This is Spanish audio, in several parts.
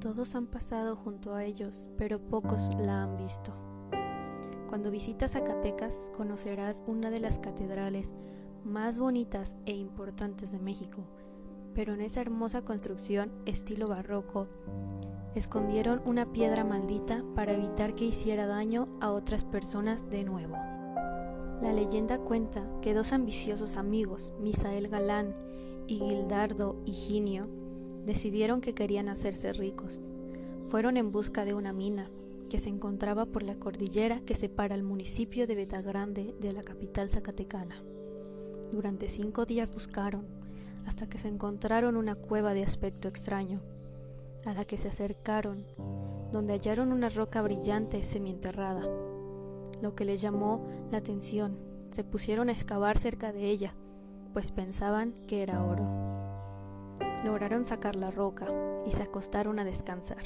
Todos han pasado junto a ellos, pero pocos la han visto. Cuando visitas Zacatecas conocerás una de las catedrales más bonitas e importantes de México, pero en esa hermosa construcción estilo barroco escondieron una piedra maldita para evitar que hiciera daño a otras personas de nuevo. La leyenda cuenta que dos ambiciosos amigos, Misael Galán y Gildardo Higinio, decidieron que querían hacerse ricos. Fueron en busca de una mina que se encontraba por la cordillera que separa el municipio de Betagrande de la capital zacatecana. Durante cinco días buscaron, hasta que se encontraron una cueva de aspecto extraño, a la que se acercaron, donde hallaron una roca brillante semienterrada. Lo que les llamó la atención, se pusieron a excavar cerca de ella, pues pensaban que era oro. Lograron sacar la roca y se acostaron a descansar.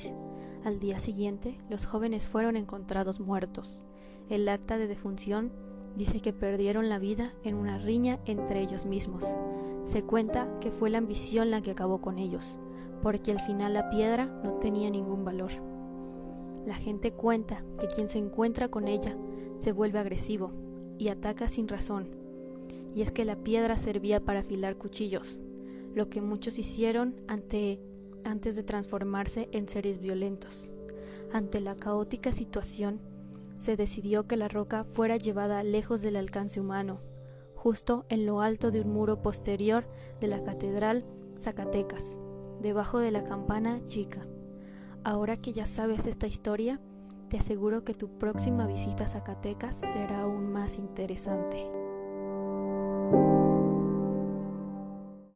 Al día siguiente, los jóvenes fueron encontrados muertos. El acta de defunción dice que perdieron la vida en una riña entre ellos mismos. Se cuenta que fue la ambición la que acabó con ellos, porque al final la piedra no tenía ningún valor. La gente cuenta que quien se encuentra con ella se vuelve agresivo y ataca sin razón. Y es que la piedra servía para afilar cuchillos, lo que muchos hicieron ante, antes de transformarse en seres violentos. Ante la caótica situación, se decidió que la roca fuera llevada lejos del alcance humano, justo en lo alto de un muro posterior de la Catedral Zacatecas debajo de la campana chica. Ahora que ya sabes esta historia, te aseguro que tu próxima visita a Zacatecas será aún más interesante.